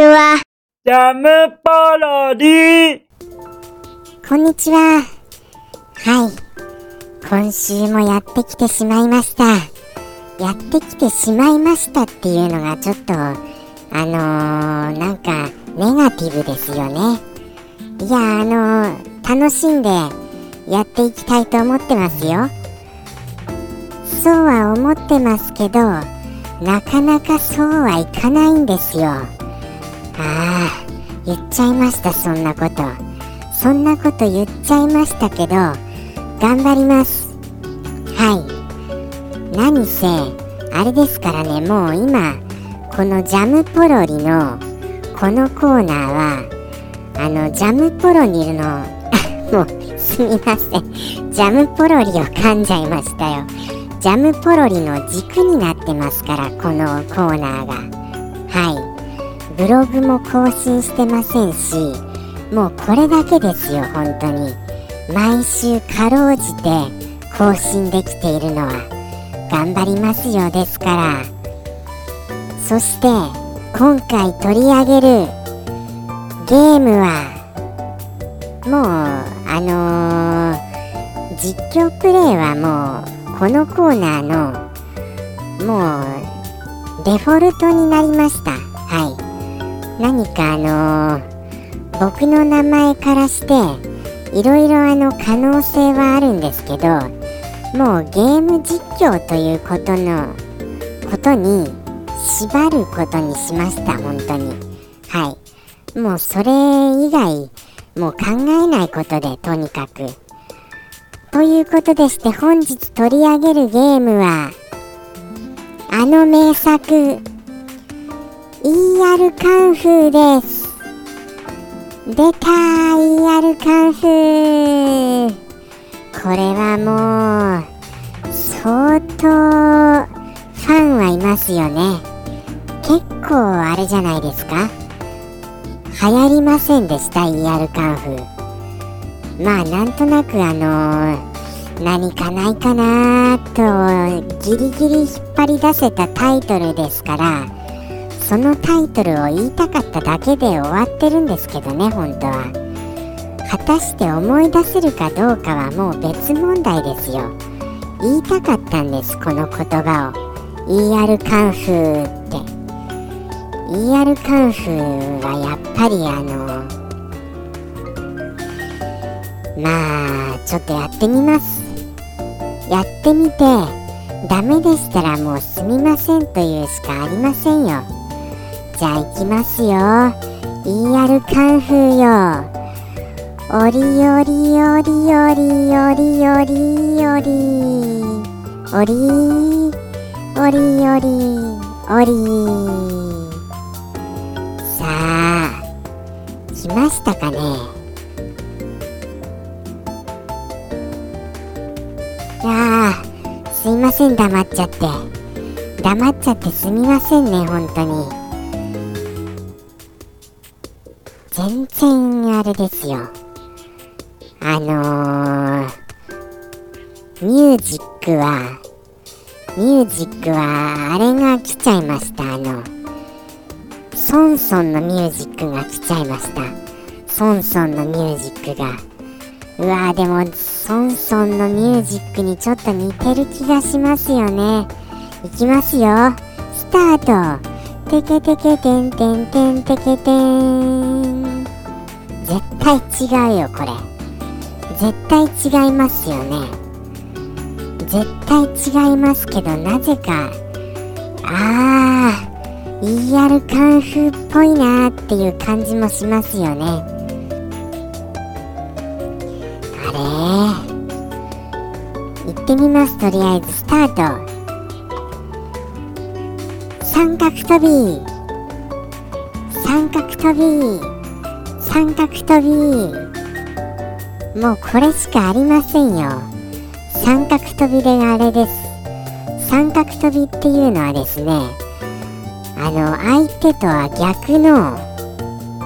ちは。ジャムパロディこんにちは。はい。今週もやってきてしまいました。やってきてしまいましたっていうのがちょっと、あのー、なんか、ネガティブですよね。いや、あのー、楽しんでやっていきたいと思ってますよ。そうは思ってますけど、なかなかそうはいかないんですよ。ああ、言っちゃいました、そんなこと。そんなこと言っちゃいましたけど、頑張ります。はい。何せ、あれですからね、もう今、このジャムポロリの、このコーナーは、あの、ジャムポロニルの、もう、すみません。ジャムポロリを噛んじゃいましたよ。ジャムポロリの軸になってますから、このコーナーが。ブログも更新してませんし、もうこれだけですよ、本当に。毎週かろうじて更新できているのは、頑張りますよですから。そして、今回取り上げるゲームは、もう、あのー、実況プレイはもう、このコーナーの、もう、デフォルトになりました。何かあのー僕の名前からしていろいろあの可能性はあるんですけどもうゲーム実況ということのことに縛ることにしました本当に。はい。もうそれ以外もう考えないことでとにかく。ということでして本日取り上げるゲームはあの名作 ER カンフーです。出たー ER カンフーこれはもう相当ファンはいますよね。結構あれじゃないですか。流行りませんでした ER カンフー。まあなんとなくあのー、何かないかなとギリギリ引っ張り出せたタイトルですからそのタイトルを言いたかっただけで終わってるんですけどね本当は。果たして思い出せるかどうかはもう別問題ですよ。言いたかったんですこの言葉を。ER カンフーって。ER カンフーはやっぱりあのまあちょっとやってみます。やってみてダメでしたらもうすみませんというしかありませんよ。じゃあ行きますよ。ER カンフーよ。おりおりおりおりおりおりおりおりおりおりおり。さあ来ましたかね。いやーすいません黙っちゃって。黙っちゃってすみませんね本当に。全然あれですよ。あのー、ミュージックはミュージックはあれが来ちゃいました。あのソンソンのミュージックが来ちゃいました。ソンソンのミュージックが。うわーでもソンソンのミュージックにちょっと似てる気がしますよね。いきますよ。スタート。テケテケテンテンテンテケテン絶対違うよこれ絶対違いますよね絶対違いますけどなぜかあー ER カンフーっぽいなーっていう感じもしますよねあれ行ってみますとりあえずスタート三角飛び。三角飛び。三角飛び。もうこれしかありませんよ。三角飛びであれです。三角飛びっていうのはですねあの相手とは逆の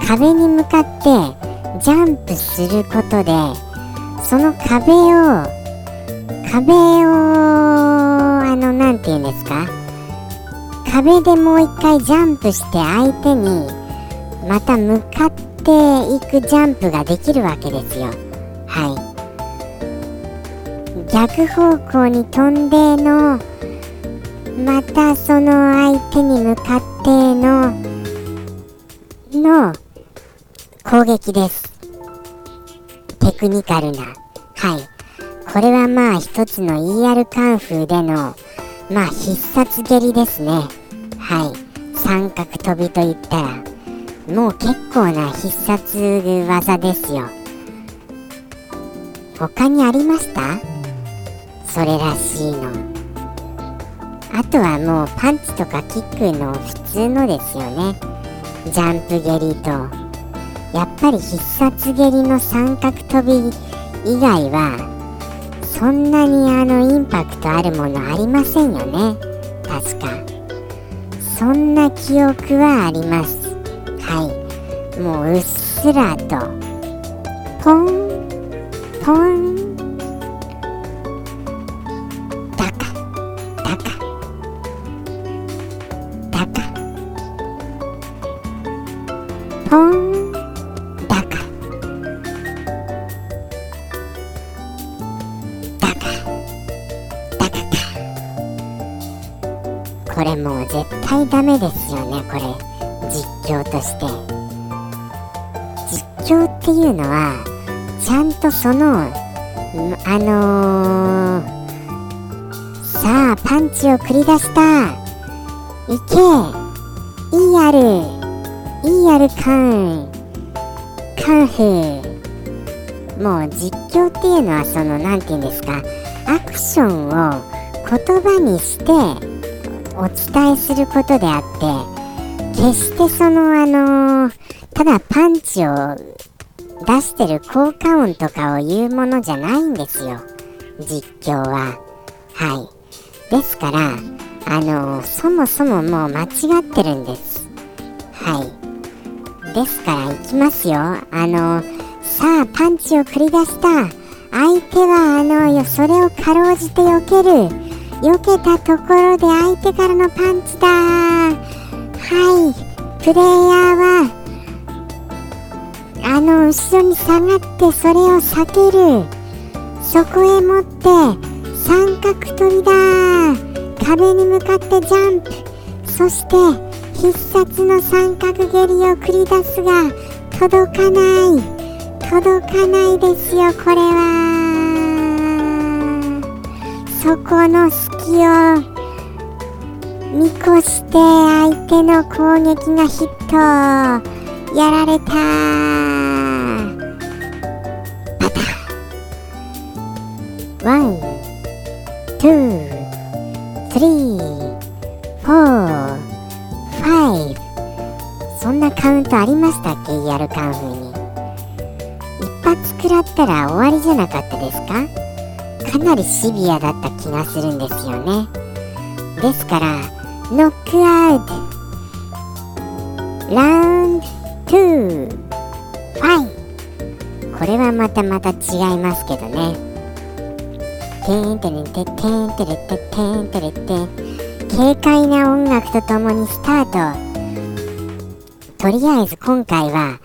壁に向かってジャンプすることでその壁を壁をあの何壁でもう一回ジャンプして相手にまた向かっていくジャンプができるわけですよ。はい。逆方向に飛んでのまたその相手に向かってのの攻撃です。テクニカルな。はい。これはまあ一つの ER カンフーでのまあ必殺蹴りですね。はい。三角飛びといったらもう結構な必殺技ですよ。他にありました？それらしいの。あとはもうパンチとかキックの普通のですよね。ジャンプ蹴りと。やっぱり必殺蹴りの三角飛び以外はそんなにあのインパクトあるものありませんよね。確か。そんな記憶はあります。はい。もううっすらとポンポンタカタカタカポン絶対ダメですよねこれ。実況として。実況っていうのはちゃんとそのあのー、さあパンチを繰り出したいけいいやるいいやるカンカンフーもう実況っていうのはその何て言うんですかアクションを言葉にしてお伝えすることであって決してそのあのただパンチを出してる効果音とかを言うものじゃないんですよ。実況は。はい。ですからあのそもそももう間違ってるんです。はい。ですからいきますよ。あのさあパンチを繰り出した。相手はあのよそれをかろうじて避ける。避けたところで相手からのパンチだ。はい。プレイヤーはあの後ろに下がってそれを避ける。そこへ持って三角飛びだ。壁に向かってジャンプ。そして必殺の三角蹴りを繰り出すが届かない。届かないですよこれは。そこの隙を見越して相手の攻撃がヒットやられた。パタ one two three fourーファイブ。そんなカウントありましたっけ？ER カンフーに。一発食らったら終わりじゃなかったですか？かなりシビアだった気がするんですよね。ですからノックアウト。ラウンド2ファイこれはまたまた違いますけどね。てんてれててんてれててんてれて軽快な音楽とともにスタート。とりあえず今回は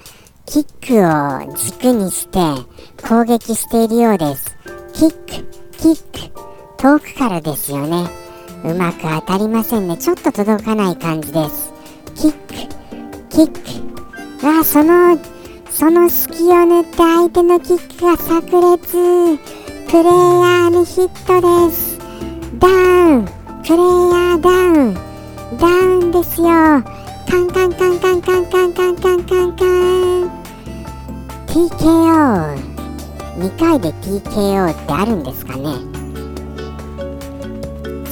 キックを軸にして攻撃しているようです。キック。キック。遠くからですよね。うまく当たりませんね。ちょっと届かない感じです。キック。キック。わあそのその隙を縫って相手のキックが炸裂。プレイヤーにヒットです。ダウン。プレイヤーダウン。ダウンですよ。カンカンカンカンカンカンカンカンカンカン。TKO 2回で TKO ってあるんですかね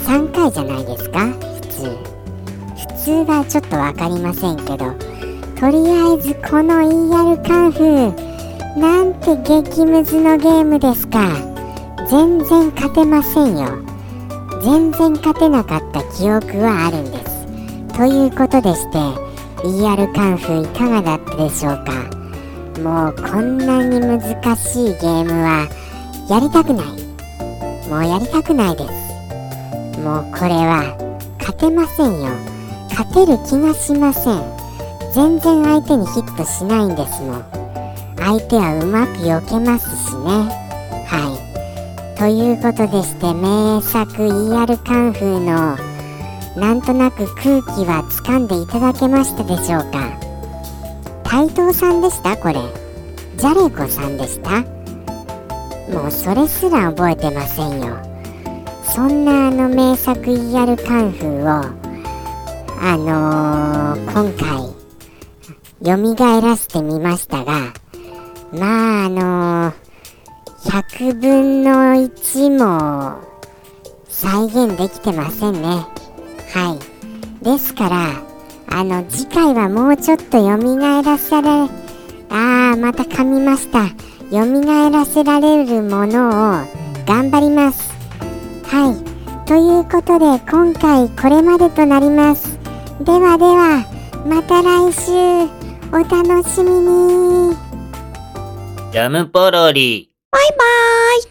？3回じゃないですか？普通。普通はちょっと分かりませんけど。とりあえずこの ER カンフーなんて激ムズのゲームですか。全然勝てませんよ。全然勝てなかった記憶はあるんです。ということでして ER カンフーいかがだったでしょうか？もうこんなに難しいゲームはやりたくない。もうやりたくないです。もうこれは勝てませんよ。勝てる気がしません。全然相手にヒットしないんですもん。相手はうまく避けますしね。はい。ということでして名作 ER カンフーのなんとなく空気は掴んでいただけましたでしょうか？台東さんでした？これ。ジャレコさんでした？もうそれすら覚えてませんよ。そんなあの名作 ER カンフーをあのー、今回蘇らせてみましたがまああのー、100分の1も再現できてませんね。はい。ですからあの次回はもうちょっと蘇らせられあーまた噛みました。蘇らせられるものを頑張ります。はい。ということで今回これまでとなります。ではではまた来週。お楽しみに。ジャムポロリ。バイバーイ